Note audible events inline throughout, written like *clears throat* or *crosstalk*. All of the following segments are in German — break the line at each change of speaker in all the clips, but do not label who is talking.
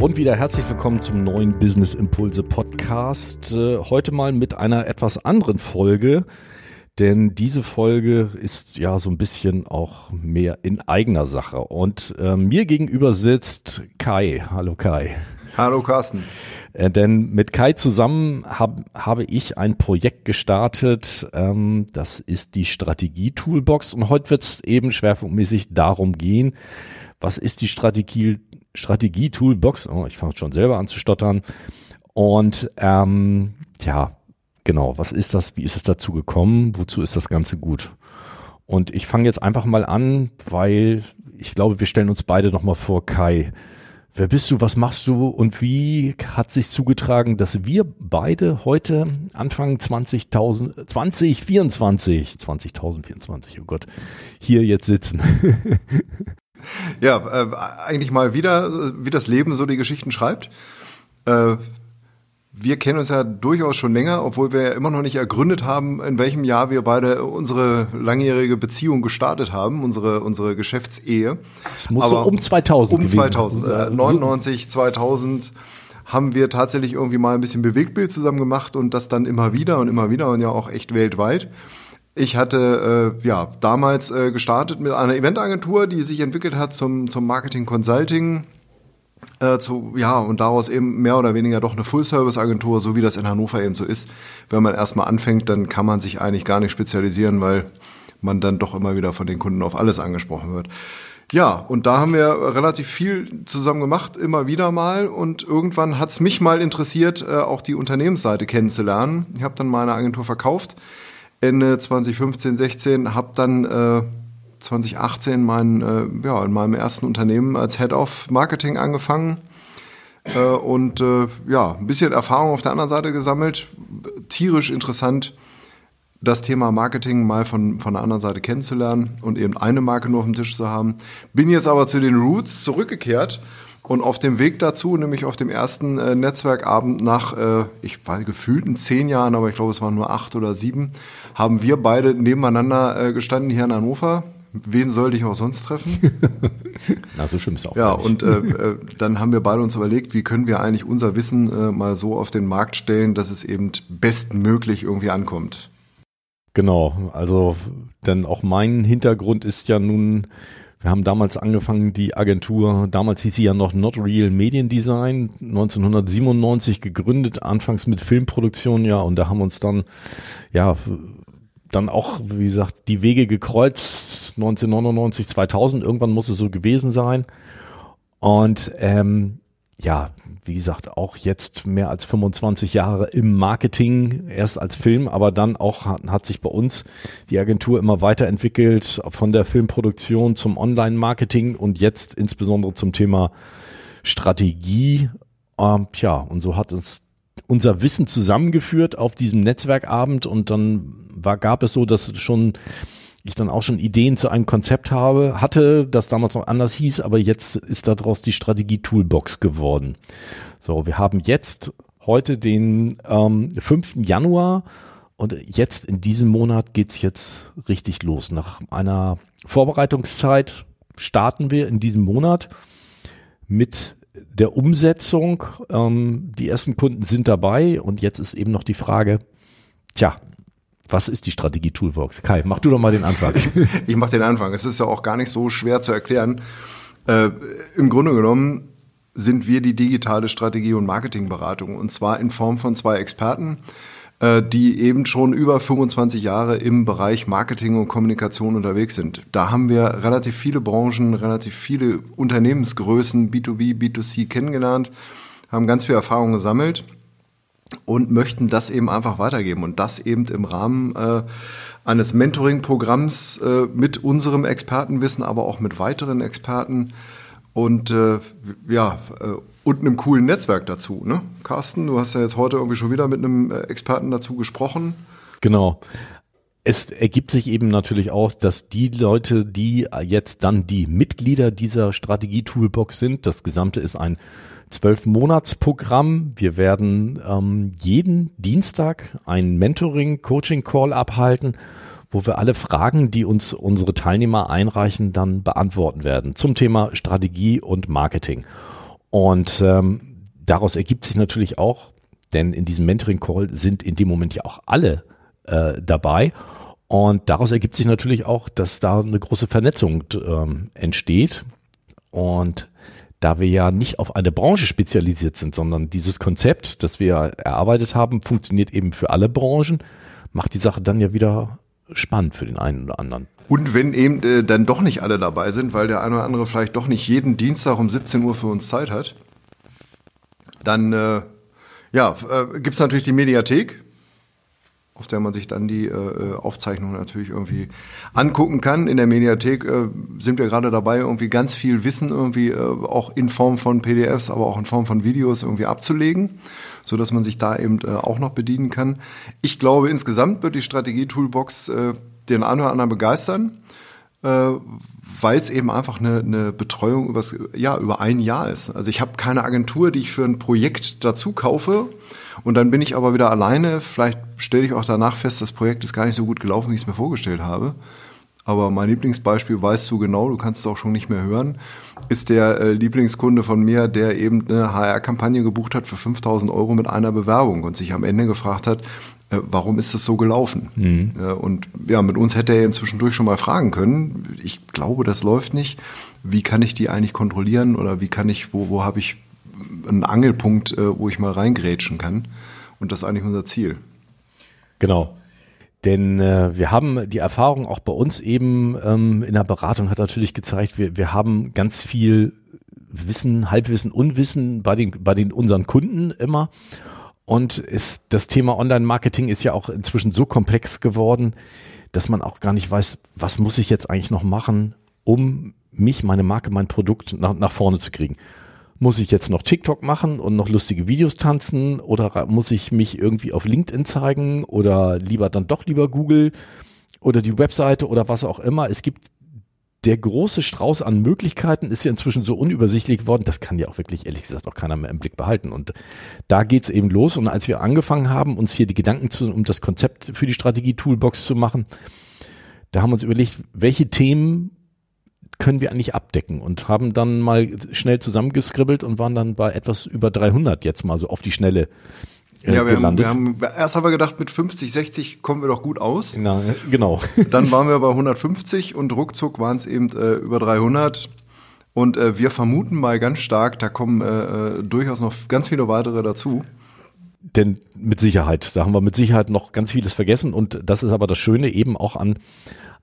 Und wieder herzlich willkommen zum neuen Business Impulse Podcast. Äh, heute mal mit einer etwas anderen Folge, denn diese Folge ist ja so ein bisschen auch mehr in eigener Sache. Und äh, mir gegenüber sitzt Kai. Hallo Kai.
Hallo Carsten.
Äh, denn mit Kai zusammen hab, habe ich ein Projekt gestartet, ähm, das ist die Strategie-Toolbox und heute wird es eben schwerpunktmäßig darum gehen, was ist die Strategie Strategie-Toolbox. Oh, ich fange schon selber an zu stottern. Und ähm, ja, genau, was ist das? Wie ist es dazu gekommen? Wozu ist das Ganze gut? Und ich fange jetzt einfach mal an, weil ich glaube, wir stellen uns beide nochmal vor, Kai. Wer bist du, was machst du und wie hat sich zugetragen, dass wir beide heute Anfang 20.000, 2024, 20.024, oh Gott, hier jetzt sitzen? *laughs*
Ja, äh, eigentlich mal wieder, wie das Leben so die Geschichten schreibt. Äh, wir kennen uns ja durchaus schon länger, obwohl wir ja immer noch nicht ergründet haben, in welchem Jahr wir beide unsere langjährige Beziehung gestartet haben, unsere, unsere Geschäftsehe.
Es muss Aber so um 2000
Um 2000, äh, 99, 2000 haben wir tatsächlich irgendwie mal ein bisschen Bewegtbild zusammen gemacht und das dann immer wieder und immer wieder und ja auch echt weltweit. Ich hatte äh, ja damals äh, gestartet mit einer Eventagentur, die sich entwickelt hat zum, zum Marketing Consulting. Äh, zu, ja, und daraus eben mehr oder weniger doch eine Full-Service-Agentur, so wie das in Hannover eben so ist. Wenn man erstmal anfängt, dann kann man sich eigentlich gar nicht spezialisieren, weil man dann doch immer wieder von den Kunden auf alles angesprochen wird. Ja, und da haben wir relativ viel zusammen gemacht, immer wieder mal. Und irgendwann hat's mich mal interessiert, äh, auch die Unternehmensseite kennenzulernen. Ich habe dann meine Agentur verkauft Ende 2015, 16, habe dann äh, 2018 mein, äh, ja, in meinem ersten Unternehmen als Head of Marketing angefangen äh, und äh, ja, ein bisschen Erfahrung auf der anderen Seite gesammelt. Tierisch interessant, das Thema Marketing mal von, von der anderen Seite kennenzulernen und eben eine Marke nur auf dem Tisch zu haben. Bin jetzt aber zu den Roots zurückgekehrt und auf dem Weg dazu, nämlich auf dem ersten äh, Netzwerkabend nach, äh, ich war gefühlten zehn Jahren, aber ich glaube, es waren nur acht oder sieben, haben wir beide nebeneinander äh, gestanden hier in Hannover. Wen sollte ich auch sonst treffen? *laughs*
Na, so schlimm ist auch.
Ja, und äh, *laughs* äh, dann haben wir beide uns überlegt, wie können wir eigentlich unser Wissen äh, mal so auf den Markt stellen, dass es eben bestmöglich irgendwie ankommt.
Genau, also denn auch mein Hintergrund ist ja nun wir haben damals angefangen, die Agentur, damals hieß sie ja noch Not Real Mediendesign, 1997 gegründet, anfangs mit Filmproduktion, ja, und da haben uns dann, ja, dann auch, wie gesagt, die Wege gekreuzt, 1999, 2000, irgendwann muss es so gewesen sein. Und ähm, ja, wie gesagt, auch jetzt mehr als 25 Jahre im Marketing, erst als Film, aber dann auch hat, hat sich bei uns die Agentur immer weiterentwickelt von der Filmproduktion zum Online-Marketing und jetzt insbesondere zum Thema Strategie. Ähm, ja, und so hat uns unser Wissen zusammengeführt auf diesem Netzwerkabend und dann war, gab es so, dass schon ich dann auch schon Ideen zu einem Konzept habe, hatte, das damals noch anders hieß, aber jetzt ist daraus die Strategie-Toolbox geworden. So, wir haben jetzt heute den ähm, 5. Januar und jetzt in diesem Monat geht's jetzt richtig los. Nach einer Vorbereitungszeit starten wir in diesem Monat mit der Umsetzung. Ähm, die ersten Kunden sind dabei und jetzt ist eben noch die Frage, tja, was ist die Strategie Toolbox? Kai, mach du doch mal den Anfang. *laughs*
ich mach den Anfang. Es ist ja auch gar nicht so schwer zu erklären. Äh, Im Grunde genommen sind wir die digitale Strategie- und Marketingberatung und zwar in Form von zwei Experten, die eben schon über 25 Jahre im Bereich Marketing und Kommunikation unterwegs sind. Da haben wir relativ viele Branchen, relativ viele Unternehmensgrößen, B2B, B2C kennengelernt, haben ganz viel Erfahrung gesammelt und möchten das eben einfach weitergeben und das eben im Rahmen äh, eines Mentoring-Programms äh, mit unserem Expertenwissen, aber auch mit weiteren Experten und äh, ja äh, und einem coolen Netzwerk dazu. Ne? Carsten, du hast ja jetzt heute irgendwie schon wieder mit einem äh, Experten dazu gesprochen.
Genau. Es ergibt sich eben natürlich auch, dass die Leute, die jetzt dann die Mitglieder dieser Strategie-Toolbox sind, das Gesamte ist ein zwölf Monatsprogramm. Wir werden ähm, jeden Dienstag ein Mentoring-Coaching-Call abhalten, wo wir alle Fragen, die uns unsere Teilnehmer einreichen, dann beantworten werden zum Thema Strategie und Marketing. Und ähm, daraus ergibt sich natürlich auch, denn in diesem Mentoring-Call sind in dem Moment ja auch alle äh, dabei. Und daraus ergibt sich natürlich auch, dass da eine große Vernetzung ähm, entsteht. Und da wir ja nicht auf eine Branche spezialisiert sind, sondern dieses Konzept, das wir erarbeitet haben, funktioniert eben für alle Branchen, macht die Sache dann ja wieder spannend für den einen oder anderen.
Und wenn eben äh, dann doch nicht alle dabei sind, weil der eine oder andere vielleicht doch nicht jeden Dienstag um 17 Uhr für uns Zeit hat, dann äh, ja, äh, gibt es natürlich die Mediathek, auf der man sich dann die äh, äh, Aufzeichnungen natürlich irgendwie angucken kann. In der Mediathek äh, sind wir gerade dabei, irgendwie ganz viel Wissen irgendwie äh, auch in Form von PDFs, aber auch in Form von Videos irgendwie abzulegen, so dass man sich da eben äh, auch noch bedienen kann. Ich glaube, insgesamt wird die Strategie-Toolbox äh, den einen oder anderen begeistern, äh, weil es eben einfach eine, eine Betreuung übers, ja, über ein Jahr ist. Also ich habe keine Agentur, die ich für ein Projekt dazu kaufe und dann bin ich aber wieder alleine. Vielleicht stelle ich auch danach fest, das Projekt ist gar nicht so gut gelaufen, wie ich es mir vorgestellt habe. Aber mein Lieblingsbeispiel weißt du genau, du kannst es auch schon nicht mehr hören, ist der äh, Lieblingskunde von mir, der eben eine HR-Kampagne gebucht hat für 5000 Euro mit einer Bewerbung und sich am Ende gefragt hat, warum ist das so gelaufen? Mhm. Äh, und ja, mit uns hätte er inzwischen durch schon mal fragen können. Ich glaube, das läuft nicht. Wie kann ich die eigentlich kontrollieren oder wie kann ich, wo, wo habe ich einen Angelpunkt, äh, wo ich mal reingrätschen kann? Und das ist eigentlich unser Ziel.
Genau. Denn äh, wir haben die Erfahrung auch bei uns eben ähm, in der Beratung hat natürlich gezeigt, wir, wir haben ganz viel Wissen, Halbwissen, Unwissen bei den, bei den unseren Kunden immer. Und ist, das Thema Online-Marketing ist ja auch inzwischen so komplex geworden, dass man auch gar nicht weiß, was muss ich jetzt eigentlich noch machen, um mich, meine Marke, mein Produkt nach, nach vorne zu kriegen. Muss ich jetzt noch TikTok machen und noch lustige Videos tanzen oder muss ich mich irgendwie auf LinkedIn zeigen oder lieber dann doch lieber Google oder die Webseite oder was auch immer. Es gibt der große Strauß an Möglichkeiten ist ja inzwischen so unübersichtlich geworden, das kann ja auch wirklich, ehrlich gesagt, auch keiner mehr im Blick behalten. Und da geht's eben los. Und als wir angefangen haben, uns hier die Gedanken zu, um das Konzept für die Strategie-Toolbox zu machen, da haben wir uns überlegt, welche Themen können wir eigentlich abdecken und haben dann mal schnell zusammengeskribbelt und waren dann bei etwas über 300 jetzt mal so auf die Schnelle
äh, ja, wir haben, wir haben, erst haben wir gedacht, mit 50, 60 kommen wir doch gut aus.
Na, genau. *laughs*
Dann waren wir bei 150 und ruckzuck waren es eben äh, über 300. Und äh, wir vermuten mal ganz stark, da kommen äh, äh, durchaus noch ganz viele weitere dazu.
Denn mit Sicherheit, da haben wir mit Sicherheit noch ganz vieles vergessen. Und das ist aber das Schöne eben auch an,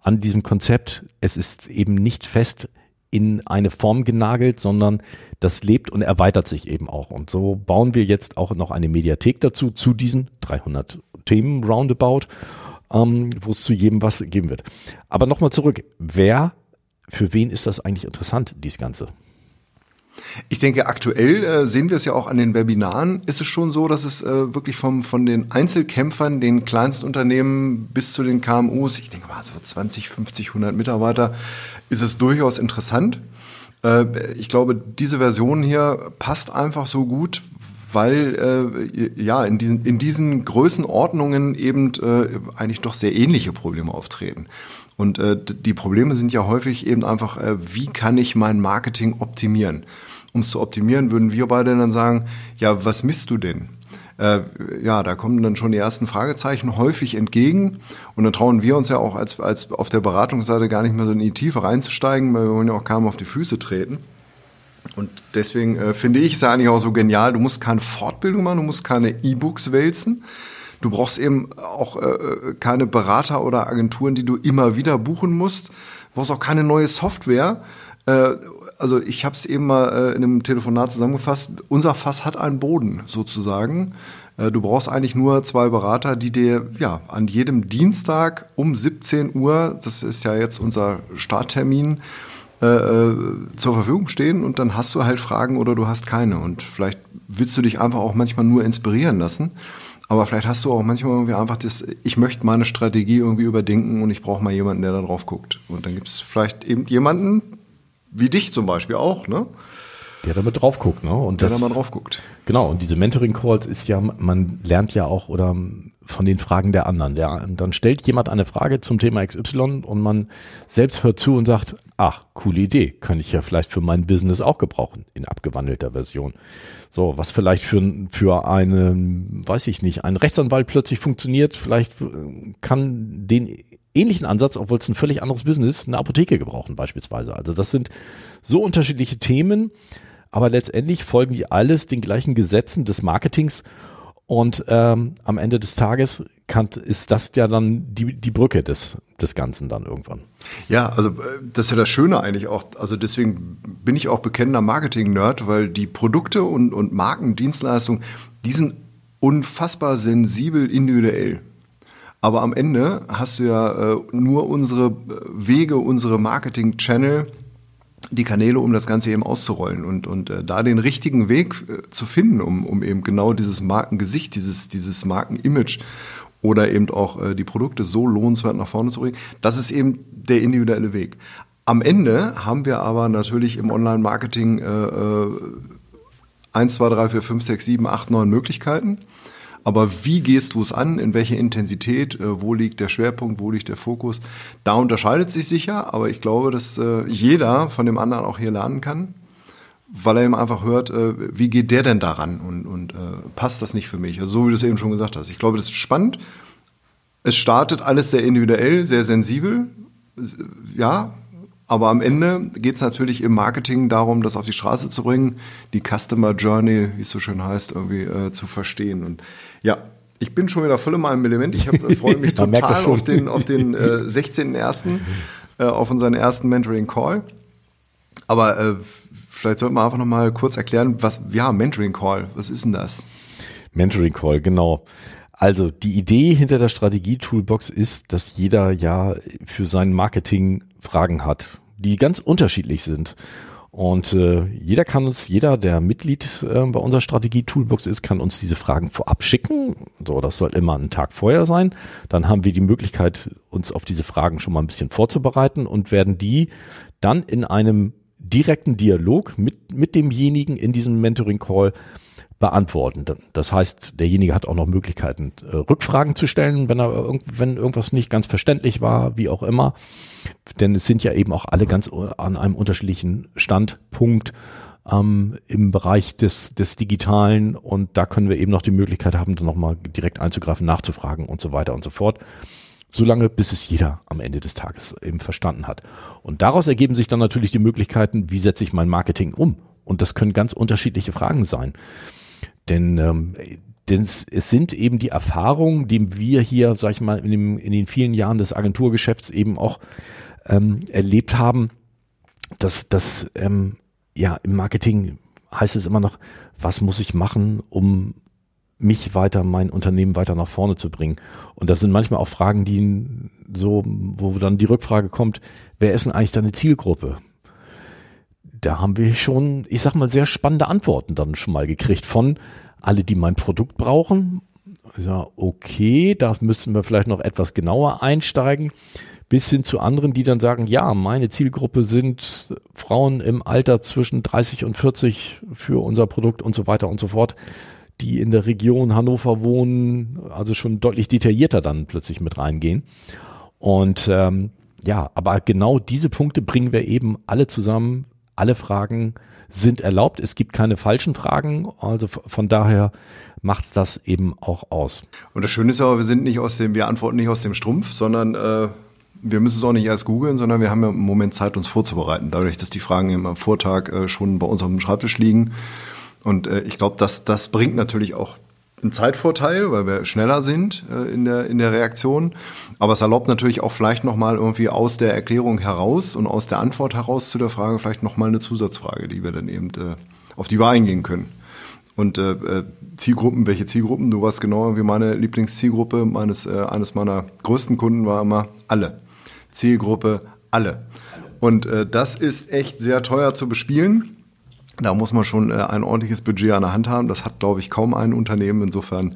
an diesem Konzept. Es ist eben nicht fest in eine Form genagelt, sondern das lebt und erweitert sich eben auch. Und so bauen wir jetzt auch noch eine Mediathek dazu, zu diesen 300 Themen roundabout, ähm, wo es zu jedem was geben wird. Aber nochmal zurück, wer, für wen ist das eigentlich interessant, dies Ganze?
Ich denke, aktuell äh, sehen wir es ja auch an den Webinaren, ist es schon so, dass es äh, wirklich vom, von den Einzelkämpfern, den Kleinstunternehmen bis zu den KMUs, ich denke mal so 20, 50, 100 Mitarbeiter, ist es durchaus interessant. Äh, ich glaube, diese Version hier passt einfach so gut, weil äh, ja in diesen, in diesen Größenordnungen eben äh, eigentlich doch sehr ähnliche Probleme auftreten. Und äh, die Probleme sind ja häufig eben einfach, äh, wie kann ich mein Marketing optimieren? Um es zu optimieren, würden wir beide dann sagen, ja, was misst du denn? Äh, ja, da kommen dann schon die ersten Fragezeichen häufig entgegen. Und dann trauen wir uns ja auch als, als auf der Beratungsseite gar nicht mehr so in die Tiefe reinzusteigen, weil wir wollen ja auch kaum auf die Füße treten. Und deswegen äh, finde ich es eigentlich auch so genial, du musst keine Fortbildung machen, du musst keine E-Books wälzen. Du brauchst eben auch äh, keine Berater oder Agenturen, die du immer wieder buchen musst. Du brauchst auch keine neue Software. Äh, also ich habe es eben mal äh, in einem Telefonat zusammengefasst. Unser Fass hat einen Boden sozusagen. Äh, du brauchst eigentlich nur zwei Berater, die dir ja an jedem Dienstag um 17 Uhr, das ist ja jetzt unser Starttermin, äh, äh, zur Verfügung stehen und dann hast du halt Fragen oder du hast keine. Und vielleicht willst du dich einfach auch manchmal nur inspirieren lassen. Aber vielleicht hast du auch manchmal irgendwie einfach das, ich möchte meine Strategie irgendwie überdenken und ich brauche mal jemanden, der da drauf guckt. Und dann gibt es vielleicht eben jemanden, wie dich zum Beispiel auch, ne?
Der da mal drauf guckt, ne?
Und der das, da mal drauf guckt.
Genau, und diese Mentoring-Calls ist ja, man lernt ja auch oder von den Fragen der anderen. Der, dann stellt jemand eine Frage zum Thema XY und man selbst hört zu und sagt, ach, coole Idee, könnte ich ja vielleicht für mein Business auch gebrauchen, in abgewandelter Version. So, was vielleicht für, für eine, weiß ich nicht, ein Rechtsanwalt plötzlich funktioniert, vielleicht kann den ähnlichen Ansatz, obwohl es ein völlig anderes Business eine Apotheke gebrauchen beispielsweise. Also das sind so unterschiedliche Themen, aber letztendlich folgen die alles den gleichen Gesetzen des Marketings und ähm, am Ende des Tages kann, ist das ja dann die, die Brücke des, des Ganzen dann irgendwann.
Ja, also äh, das ist ja das Schöne eigentlich auch. Also deswegen bin ich auch bekennender Marketing-Nerd, weil die Produkte und, und Markendienstleistungen, die sind unfassbar sensibel individuell. Aber am Ende hast du ja äh, nur unsere Wege, unsere Marketing-Channel, die Kanäle, um das Ganze eben auszurollen und, und äh, da den richtigen Weg äh, zu finden, um, um eben genau dieses Markengesicht, dieses, dieses Markenimage oder eben auch äh, die Produkte so lohnenswert nach vorne zu bringen, das ist eben der individuelle Weg. Am Ende haben wir aber natürlich im Online-Marketing äh, 1, 2, 3, 4, 5, 6, 7, 8, 9 Möglichkeiten. Aber wie gehst du es an? In welcher Intensität? Äh, wo liegt der Schwerpunkt? Wo liegt der Fokus? Da unterscheidet sich sicher, aber ich glaube, dass äh, jeder von dem anderen auch hier lernen kann, weil er eben einfach hört, äh, wie geht der denn daran und, und passt das nicht für mich? Also so wie du es eben schon gesagt hast. Ich glaube, das ist spannend. Es startet alles sehr individuell, sehr sensibel. Ja, aber am Ende geht es natürlich im Marketing darum, das auf die Straße zu bringen, die Customer Journey, wie es so schön heißt, irgendwie äh, zu verstehen. Und ja, ich bin schon wieder voll in meinem Element. Ich äh, *laughs* freue mich total auf den, auf den äh, *laughs* 16.01., äh, auf unseren ersten Mentoring-Call. Aber äh, vielleicht sollten wir einfach nochmal kurz erklären, was, ja, Mentoring-Call, was ist denn das?
Mentoring-Call, genau. Also die Idee hinter der Strategie-Toolbox ist, dass jeder ja für sein Marketing Fragen hat, die ganz unterschiedlich sind. Und äh, jeder kann uns, jeder, der Mitglied äh, bei unserer Strategie-Toolbox ist, kann uns diese Fragen vorab schicken. So, das soll immer einen Tag vorher sein. Dann haben wir die Möglichkeit, uns auf diese Fragen schon mal ein bisschen vorzubereiten und werden die dann in einem direkten Dialog mit, mit demjenigen in diesem Mentoring-Call beantworten. Das heißt, derjenige hat auch noch Möglichkeiten, äh, Rückfragen zu stellen, wenn er wenn irgendwas nicht ganz verständlich war, wie auch immer. Denn es sind ja eben auch alle ganz an einem unterschiedlichen Standpunkt ähm, im Bereich des, des Digitalen und da können wir eben noch die Möglichkeit haben, dann nochmal direkt einzugreifen, nachzufragen und so weiter und so fort. Solange bis es jeder am Ende des Tages eben verstanden hat. Und daraus ergeben sich dann natürlich die Möglichkeiten, wie setze ich mein Marketing um? Und das können ganz unterschiedliche Fragen sein. Denn, ähm, denn es, sind eben die Erfahrungen, die wir hier, sag ich mal, in, dem, in den vielen Jahren des Agenturgeschäfts eben auch ähm, erlebt haben, dass das ähm, ja im Marketing heißt es immer noch, was muss ich machen, um mich weiter, mein Unternehmen weiter nach vorne zu bringen. Und das sind manchmal auch Fragen, die so, wo dann die Rückfrage kommt, wer ist denn eigentlich deine Zielgruppe? Da haben wir schon, ich sag mal, sehr spannende Antworten dann schon mal gekriegt von alle, die mein Produkt brauchen. Ja, okay, da müssen wir vielleicht noch etwas genauer einsteigen. Bis hin zu anderen, die dann sagen, ja, meine Zielgruppe sind Frauen im Alter zwischen 30 und 40 für unser Produkt und so weiter und so fort, die in der Region Hannover wohnen, also schon deutlich detaillierter dann plötzlich mit reingehen. Und ähm, ja, aber genau diese Punkte bringen wir eben alle zusammen alle Fragen sind erlaubt. Es gibt keine falschen Fragen. Also von daher macht's das eben auch aus.
Und das Schöne ist aber, wir sind nicht aus dem, wir antworten nicht aus dem Strumpf, sondern äh, wir müssen es auch nicht erst googeln, sondern wir haben ja im Moment Zeit, uns vorzubereiten. Dadurch, dass die Fragen im Vortag äh, schon bei uns auf dem Schreibtisch liegen. Und äh, ich glaube, das, das bringt natürlich auch ein Zeitvorteil, weil wir schneller sind äh, in, der, in der Reaktion. Aber es erlaubt natürlich auch vielleicht nochmal irgendwie aus der Erklärung heraus und aus der Antwort heraus zu der Frage vielleicht nochmal eine Zusatzfrage, die wir dann eben, äh, auf die wir eingehen können. Und äh, äh, Zielgruppen, welche Zielgruppen? Du warst genau wie meine Lieblingszielgruppe meines, äh, eines meiner größten Kunden war immer alle. Zielgruppe alle. Und äh, das ist echt sehr teuer zu bespielen. Da muss man schon äh, ein ordentliches Budget an der Hand haben. Das hat, glaube ich, kaum ein Unternehmen. Insofern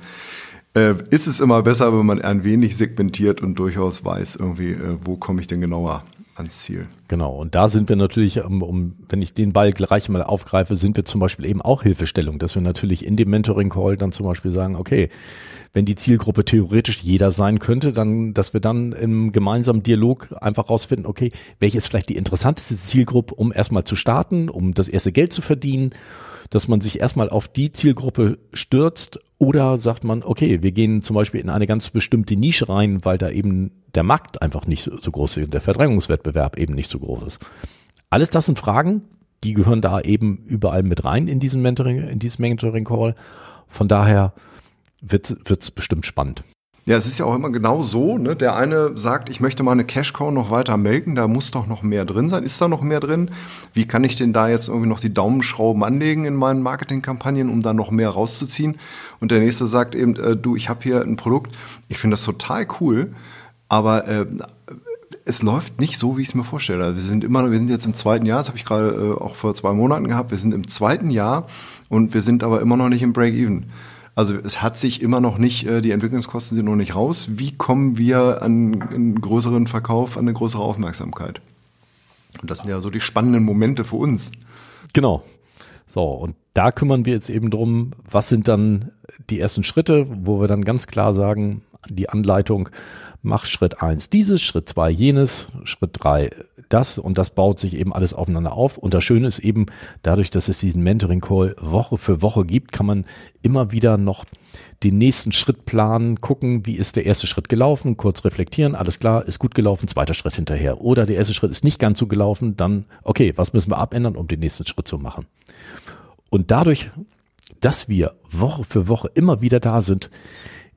äh, ist es immer besser, wenn man ein wenig segmentiert und durchaus weiß, irgendwie, äh, wo komme ich denn genauer ans Ziel.
Genau, und da sind wir natürlich, um, um, wenn ich den Ball gleich mal aufgreife, sind wir zum Beispiel eben auch Hilfestellung, dass wir natürlich in dem Mentoring-Call dann zum Beispiel sagen, okay, wenn die Zielgruppe theoretisch jeder sein könnte, dann, dass wir dann im gemeinsamen Dialog einfach rausfinden, okay, welche ist vielleicht die interessanteste Zielgruppe, um erstmal zu starten, um das erste Geld zu verdienen, dass man sich erstmal auf die Zielgruppe stürzt oder sagt man, okay, wir gehen zum Beispiel in eine ganz bestimmte Nische rein, weil da eben der Markt einfach nicht so, groß ist, der Verdrängungswettbewerb eben nicht so groß ist. Alles das sind Fragen, die gehören da eben überall mit rein in diesen Mentoring, in diesem Mentoring Call. Von daher wird es bestimmt spannend.
Ja, es ist ja auch immer genau so. Ne? Der eine sagt, ich möchte mal eine Cash-Cow noch weiter melken, da muss doch noch mehr drin sein. Ist da noch mehr drin? Wie kann ich denn da jetzt irgendwie noch die Daumenschrauben anlegen in meinen Marketingkampagnen, um da noch mehr rauszuziehen? Und der nächste sagt eben, äh, du, ich habe hier ein Produkt, ich finde das total cool, aber äh, es läuft nicht so, wie ich es mir vorstelle. Wir sind immer, wir sind jetzt im zweiten Jahr, das habe ich gerade äh, auch vor zwei Monaten gehabt, wir sind im zweiten Jahr und wir sind aber immer noch nicht im Break-Even. Also es hat sich immer noch nicht, äh, die Entwicklungskosten sind noch nicht raus. Wie kommen wir an einen größeren Verkauf, an eine größere Aufmerksamkeit? Und das sind ja so die spannenden Momente für uns.
Genau. So, und da kümmern wir jetzt eben drum, was sind dann die ersten Schritte, wo wir dann ganz klar sagen, die Anleitung, mach Schritt eins dieses, Schritt zwei jenes, Schritt drei das und das baut sich eben alles aufeinander auf. Und das Schöne ist eben, dadurch, dass es diesen Mentoring-Call Woche für Woche gibt, kann man immer wieder noch den nächsten Schritt planen, gucken, wie ist der erste Schritt gelaufen, kurz reflektieren, alles klar, ist gut gelaufen, zweiter Schritt hinterher. Oder der erste Schritt ist nicht ganz so gelaufen, dann, okay, was müssen wir abändern, um den nächsten Schritt zu machen? Und dadurch, dass wir Woche für Woche immer wieder da sind,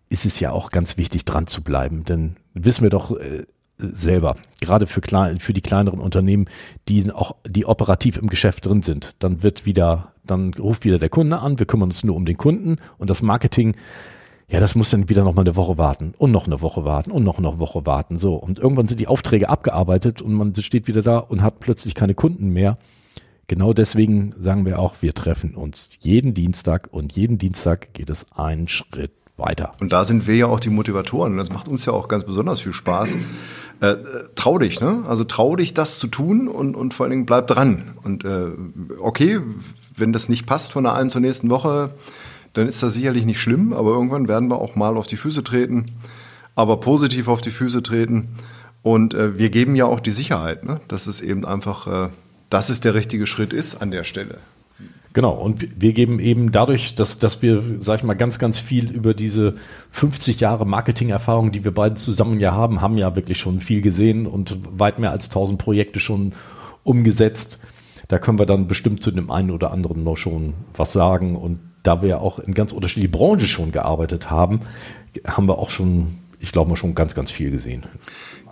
ist es ja auch ganz wichtig, dran zu bleiben. Denn wissen wir doch, äh, selber, gerade für, für die kleineren Unternehmen, die auch, die operativ im Geschäft drin sind. Dann wird wieder, dann ruft wieder der Kunde an, wir kümmern uns nur um den Kunden und das Marketing, ja, das muss dann wieder noch mal eine Woche warten und noch eine Woche warten und noch eine Woche warten. So. Und irgendwann sind die Aufträge abgearbeitet und man steht wieder da und hat plötzlich keine Kunden mehr. Genau deswegen sagen wir auch, wir treffen uns jeden Dienstag und jeden Dienstag geht es einen Schritt weiter.
Und da sind wir ja auch die Motivatoren. Das macht uns ja auch ganz besonders viel Spaß. Äh, äh, trau dich, ne? Also trau dich, das zu tun und, und vor allen Dingen bleib dran. Und äh, okay, wenn das nicht passt von der einen zur nächsten Woche, dann ist das sicherlich nicht schlimm, aber irgendwann werden wir auch mal auf die Füße treten, aber positiv auf die Füße treten. Und äh, wir geben ja auch die Sicherheit, ne? dass es eben einfach, äh, dass es der richtige Schritt ist an der Stelle.
Genau, und wir geben eben dadurch, dass, dass wir, sag ich mal, ganz, ganz viel über diese 50 Jahre Marketing-Erfahrung, die wir beide zusammen ja haben, haben ja wirklich schon viel gesehen und weit mehr als 1000 Projekte schon umgesetzt. Da können wir dann bestimmt zu dem einen oder anderen noch schon was sagen. Und da wir auch in ganz unterschiedlichen Branchen schon gearbeitet haben, haben wir auch schon, ich glaube mal, schon ganz, ganz viel gesehen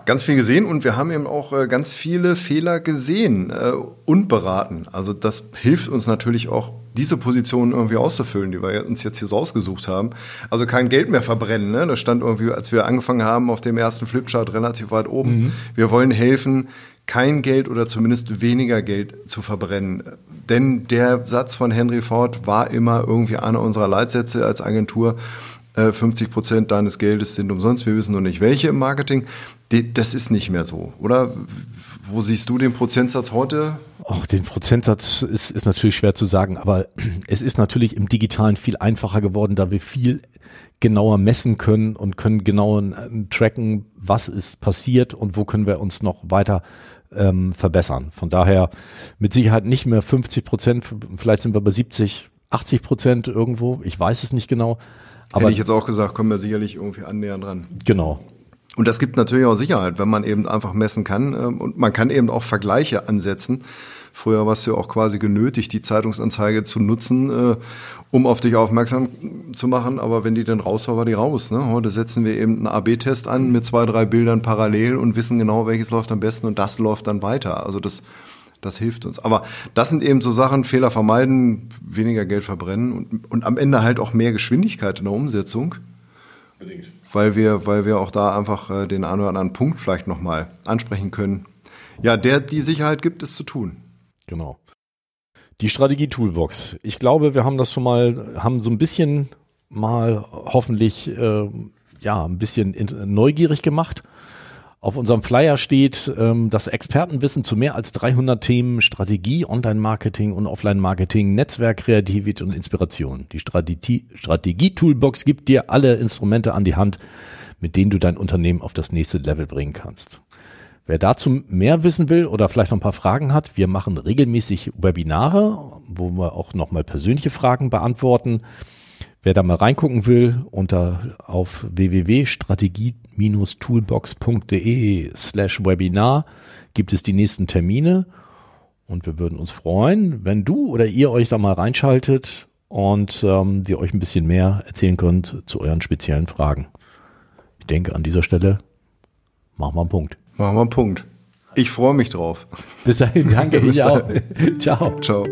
ganz viel gesehen und wir haben eben auch äh, ganz viele Fehler gesehen äh, und beraten. Also das hilft uns natürlich auch, diese Position irgendwie auszufüllen, die wir uns jetzt hier so ausgesucht haben. Also kein Geld mehr verbrennen. Ne? Das stand irgendwie, als wir angefangen haben, auf dem ersten Flipchart relativ weit oben. Mhm. Wir wollen helfen, kein Geld oder zumindest weniger Geld zu verbrennen. Denn der Satz von Henry Ford war immer irgendwie einer unserer Leitsätze als Agentur. 50 äh, Prozent deines Geldes sind umsonst. Wir wissen noch nicht welche im Marketing. Das ist nicht mehr so, oder? Wo siehst du den Prozentsatz heute?
Ach, den Prozentsatz ist, ist natürlich schwer zu sagen, aber *clears throat* es ist natürlich im Digitalen viel einfacher geworden, da wir viel genauer messen können und können genauer äh, tracken, was ist passiert und wo können wir uns noch weiter ähm, verbessern. Von daher mit Sicherheit nicht mehr 50 Prozent, vielleicht sind wir bei 70, 80 Prozent irgendwo, ich weiß es nicht genau.
Aber Hätte ich jetzt auch gesagt, kommen wir sicherlich irgendwie annähernd dran.
Genau.
Und das gibt natürlich auch Sicherheit, wenn man eben einfach messen kann. Ähm, und man kann eben auch Vergleiche ansetzen. Früher warst du ja auch quasi genötigt, die Zeitungsanzeige zu nutzen, äh, um auf dich aufmerksam zu machen. Aber wenn die dann raus war, war die raus. Ne? Heute setzen wir eben einen AB-Test an mit zwei, drei Bildern parallel und wissen genau, welches läuft am besten und das läuft dann weiter. Also das, das hilft uns. Aber das sind eben so Sachen, Fehler vermeiden, weniger Geld verbrennen und, und am Ende halt auch mehr Geschwindigkeit in der Umsetzung. Bedingt weil wir, weil wir auch da einfach äh, den einen oder anderen Punkt vielleicht nochmal ansprechen können. Ja, der die Sicherheit gibt, es zu tun.
Genau. Die Strategie Toolbox. Ich glaube, wir haben das schon mal, haben so ein bisschen mal hoffentlich äh, ja ein bisschen neugierig gemacht. Auf unserem Flyer steht ähm, das Expertenwissen zu mehr als 300 Themen Strategie, Online-Marketing und Offline-Marketing, Netzwerk, Kreativität und Inspiration. Die Strategie-Toolbox gibt dir alle Instrumente an die Hand, mit denen du dein Unternehmen auf das nächste Level bringen kannst. Wer dazu mehr wissen will oder vielleicht noch ein paar Fragen hat, wir machen regelmäßig Webinare, wo wir auch nochmal persönliche Fragen beantworten. Wer da mal reingucken will, unter auf www.strategie-toolbox.de slash Webinar gibt es die nächsten Termine und wir würden uns freuen, wenn du oder ihr euch da mal reinschaltet und ähm, wir euch ein bisschen mehr erzählen könnt zu euren speziellen Fragen. Ich denke, an dieser Stelle machen wir einen Punkt.
Machen wir einen Punkt. Ich freue mich drauf.
Bis dahin, danke. *laughs* Bis auch. Ciao. Ciao.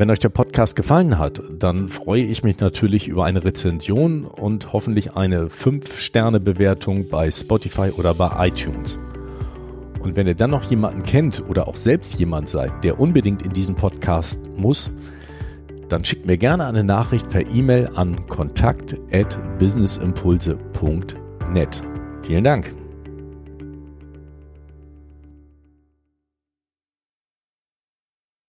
Wenn euch der Podcast gefallen hat, dann freue ich mich natürlich über eine Rezension und hoffentlich eine 5-Sterne-Bewertung bei Spotify oder bei iTunes. Und wenn ihr dann noch jemanden kennt oder auch selbst jemand seid, der unbedingt in diesen Podcast muss, dann schickt mir gerne eine Nachricht per E-Mail an kontakt@businessimpulse.net. Vielen Dank.